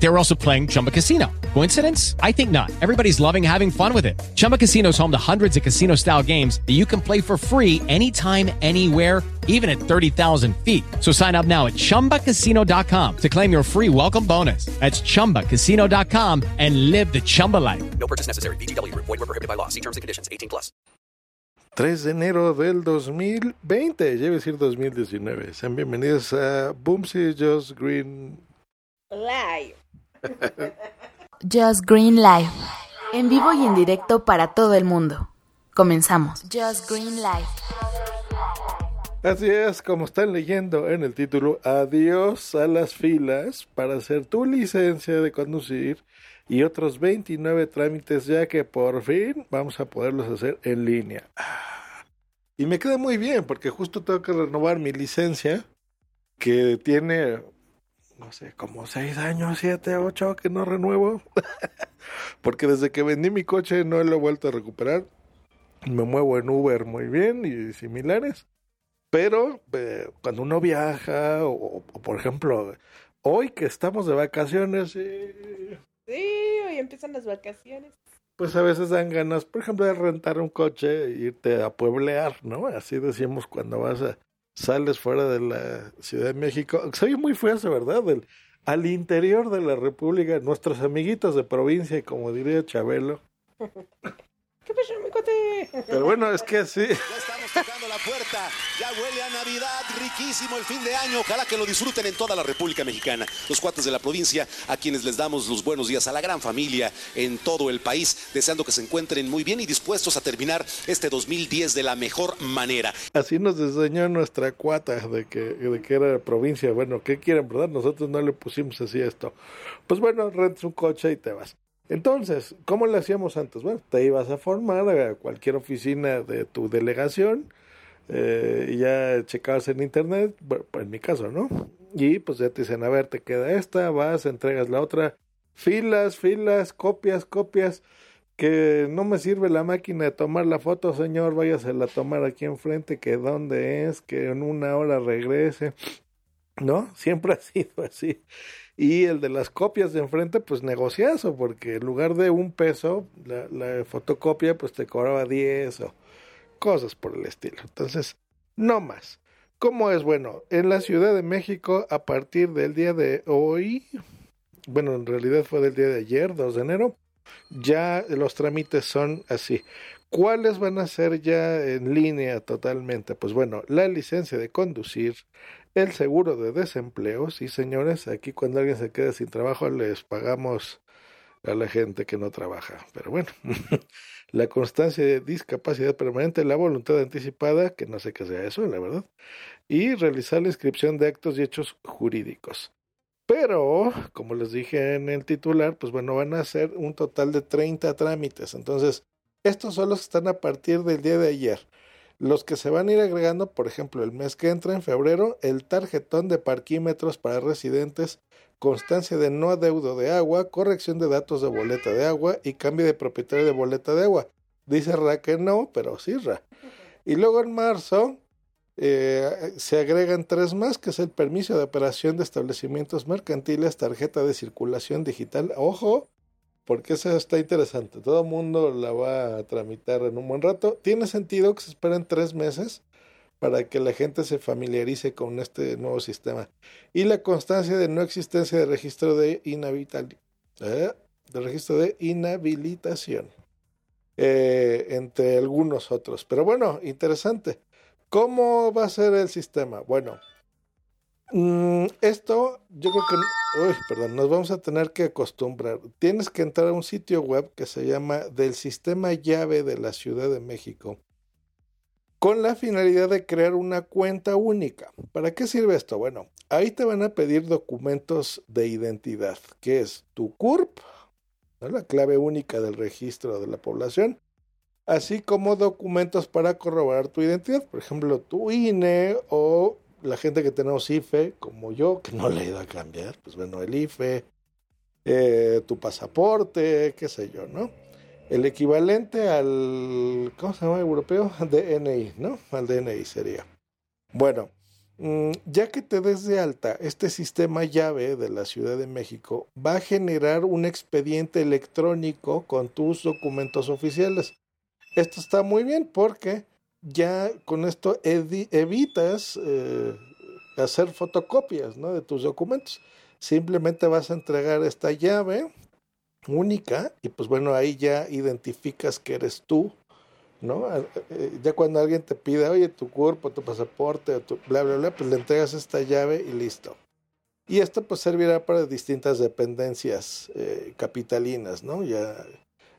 They were also playing Chumba Casino. Coincidence? I think not. Everybody's loving having fun with it. Chumba Casino is home to hundreds of casino style games that you can play for free anytime, anywhere, even at 30,000 feet. So sign up now at chumbacasino.com to claim your free welcome bonus. That's chumbacasino.com and live the Chumba life. No purchase necessary. BGW. Void were prohibited by law. See terms and conditions. 18 plus. 3 de enero del 2020, ya iba a decir 2019. Sean bienvenidos a Boomsy Just Green. Live. Just Green Live. En vivo y en directo para todo el mundo. Comenzamos. Just Green Live. Así es, como están leyendo en el título, adiós a las filas para hacer tu licencia de conducir y otros 29 trámites ya que por fin vamos a poderlos hacer en línea. Y me queda muy bien porque justo tengo que renovar mi licencia que tiene, no sé, como 6 años, 7, 8 que no renuevo. porque desde que vendí mi coche no lo he vuelto a recuperar. Me muevo en Uber muy bien y similares. Pero eh, cuando uno viaja, o, o, por ejemplo, hoy que estamos de vacaciones, eh, Sí, hoy empiezan las vacaciones. pues a veces dan ganas, por ejemplo, de rentar un coche e irte a pueblear, ¿no? Así decíamos cuando vas a, sales fuera de la Ciudad de México. Soy muy eso, ¿verdad? Al interior de la República, nuestros amiguitos de provincia, como diría Chabelo. ¿Qué pasó, mi cote? Pero bueno, es que sí. Ya estamos tocando la puerta. Ya huele a Navidad. Riquísimo el fin de año. Ojalá que lo disfruten en toda la República Mexicana. Los cuates de la provincia, a quienes les damos los buenos días a la gran familia en todo el país, deseando que se encuentren muy bien y dispuestos a terminar este 2010 de la mejor manera. Así nos enseñó nuestra cuata de que, de que era provincia. Bueno, ¿qué quieren, verdad? Nosotros no le pusimos así esto. Pues bueno, rentas un coche y te vas. Entonces, ¿cómo le hacíamos antes? Bueno, te ibas a formar a cualquier oficina de tu delegación eh, y ya checabas en internet, bueno, pues en mi caso, ¿no? Y pues ya te dicen, a ver, te queda esta, vas, entregas la otra, filas, filas, copias, copias, que no me sirve la máquina de tomar la foto, señor, váyasela a tomar aquí enfrente, que dónde es, que en una hora regrese. ¿No? Siempre ha sido así. Y el de las copias de enfrente, pues negociazo, porque en lugar de un peso, la, la fotocopia, pues te cobraba 10 o cosas por el estilo. Entonces, no más. ¿Cómo es? Bueno, en la Ciudad de México, a partir del día de hoy, bueno, en realidad fue del día de ayer, 2 de enero, ya los trámites son así. ¿Cuáles van a ser ya en línea totalmente? Pues bueno, la licencia de conducir, el seguro de desempleo, sí señores, aquí cuando alguien se queda sin trabajo les pagamos a la gente que no trabaja, pero bueno, la constancia de discapacidad permanente, la voluntad anticipada, que no sé qué sea eso, la verdad, y realizar la inscripción de actos y hechos jurídicos. Pero, como les dije en el titular, pues bueno, van a ser un total de 30 trámites. Entonces, estos que están a partir del día de ayer. Los que se van a ir agregando, por ejemplo, el mes que entra en febrero, el tarjetón de parquímetros para residentes, constancia de no adeudo de agua, corrección de datos de boleta de agua y cambio de propietario de boleta de agua. Dice Ra que no, pero sí Ra. Y luego en marzo eh, se agregan tres más, que es el permiso de operación de establecimientos mercantiles, tarjeta de circulación digital. Ojo, porque eso está interesante. Todo el mundo la va a tramitar en un buen rato. Tiene sentido que se esperen tres meses para que la gente se familiarice con este nuevo sistema. Y la constancia de no existencia de registro de, eh, de, registro de inhabilitación. Eh, entre algunos otros. Pero bueno, interesante. ¿Cómo va a ser el sistema? Bueno, mmm, esto yo creo que, uy, perdón, nos vamos a tener que acostumbrar. Tienes que entrar a un sitio web que se llama del Sistema Llave de la Ciudad de México con la finalidad de crear una cuenta única. ¿Para qué sirve esto? Bueno, ahí te van a pedir documentos de identidad, que es tu CURP, la clave única del registro de la población, así como documentos para corroborar tu identidad, por ejemplo, tu INE o la gente que tenemos IFE, como yo, que no le he ido a cambiar, pues bueno, el IFE, eh, tu pasaporte, qué sé yo, ¿no? el equivalente al, ¿cómo se llama europeo? DNI, ¿no? Al DNI sería. Bueno, mm, ya que te des de alta, este sistema llave de la Ciudad de México va a generar un expediente electrónico con tus documentos oficiales. Esto está muy bien porque ya con esto evitas eh, hacer fotocopias ¿no? de tus documentos. Simplemente vas a entregar esta llave única y pues bueno, ahí ya identificas que eres tú, ¿no? Eh, ya cuando alguien te pide, oye, tu cuerpo, tu pasaporte, tu bla, bla, bla, pues le entregas esta llave y listo. Y esto pues servirá para distintas dependencias eh, capitalinas, ¿no? Ya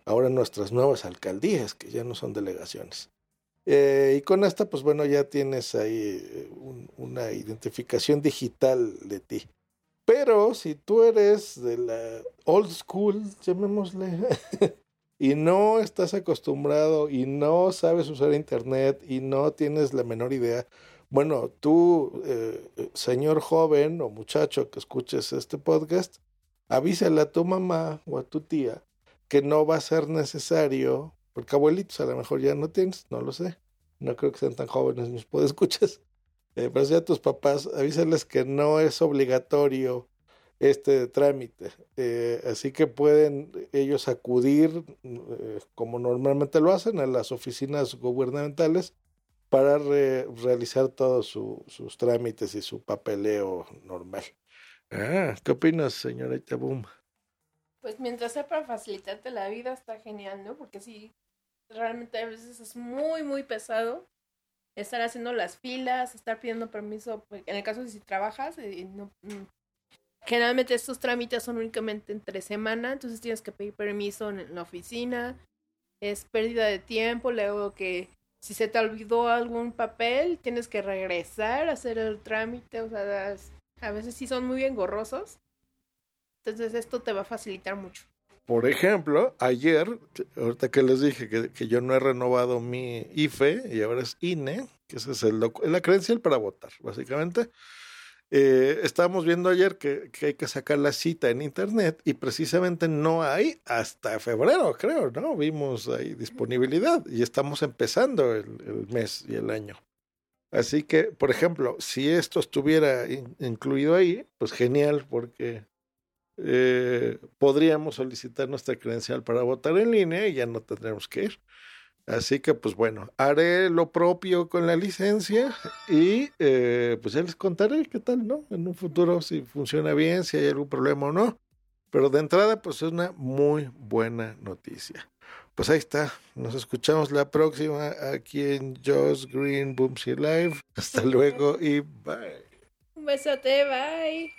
ahora nuestras nuevas alcaldías, que ya no son delegaciones. Y con esta, pues bueno, ya tienes ahí una identificación digital de ti. Pero si tú eres de la old school, llamémosle, y no estás acostumbrado y no sabes usar internet y no tienes la menor idea, bueno, tú, eh, señor joven o muchacho que escuches este podcast, avísale a tu mamá o a tu tía que no va a ser necesario, porque abuelitos a lo mejor ya no tienes, no lo sé, no creo que sean tan jóvenes mis podescuchas, eh, pero si a tus papás, avísales que no es obligatorio este trámite. Eh, así que pueden ellos acudir, eh, como normalmente lo hacen, a las oficinas gubernamentales para realizar todos sus trámites y su papeleo normal. Ah, ¿Qué opinas, señorita Boom? Pues mientras sea para facilitarte la vida, está genial, ¿no? Porque sí, realmente a veces es muy, muy pesado estar haciendo las filas, estar pidiendo permiso, pues, en el caso de si trabajas, y no, mm, generalmente estos trámites son únicamente entre semana, entonces tienes que pedir permiso en la oficina, es pérdida de tiempo, luego que si se te olvidó algún papel, tienes que regresar a hacer el trámite, o sea, a veces sí son muy engorrosos, entonces esto te va a facilitar mucho. Por ejemplo, ayer, ahorita que les dije que, yo no he renovado mi IFE y ahora es INE, que ese es el la credencial para votar, básicamente. Eh, estábamos viendo ayer que, hay que sacar la cita en internet y precisamente no hay hasta febrero, creo, ¿no? Vimos ahí disponibilidad y estamos empezando el, mes y el año. Así que, por ejemplo, si esto estuviera incluido ahí, pues genial, porque eh, podríamos solicitar nuestra credencial para votar en línea y ya no tendremos que ir. Así que, pues bueno, haré lo propio con la licencia y eh, pues ya les contaré qué tal, ¿no? En un futuro si funciona bien, si hay algún problema o no. Pero de entrada, pues es una muy buena noticia. Pues ahí está. Nos escuchamos la próxima aquí en Joss Green Boomsy Live. Hasta luego y bye. Un besote, bye.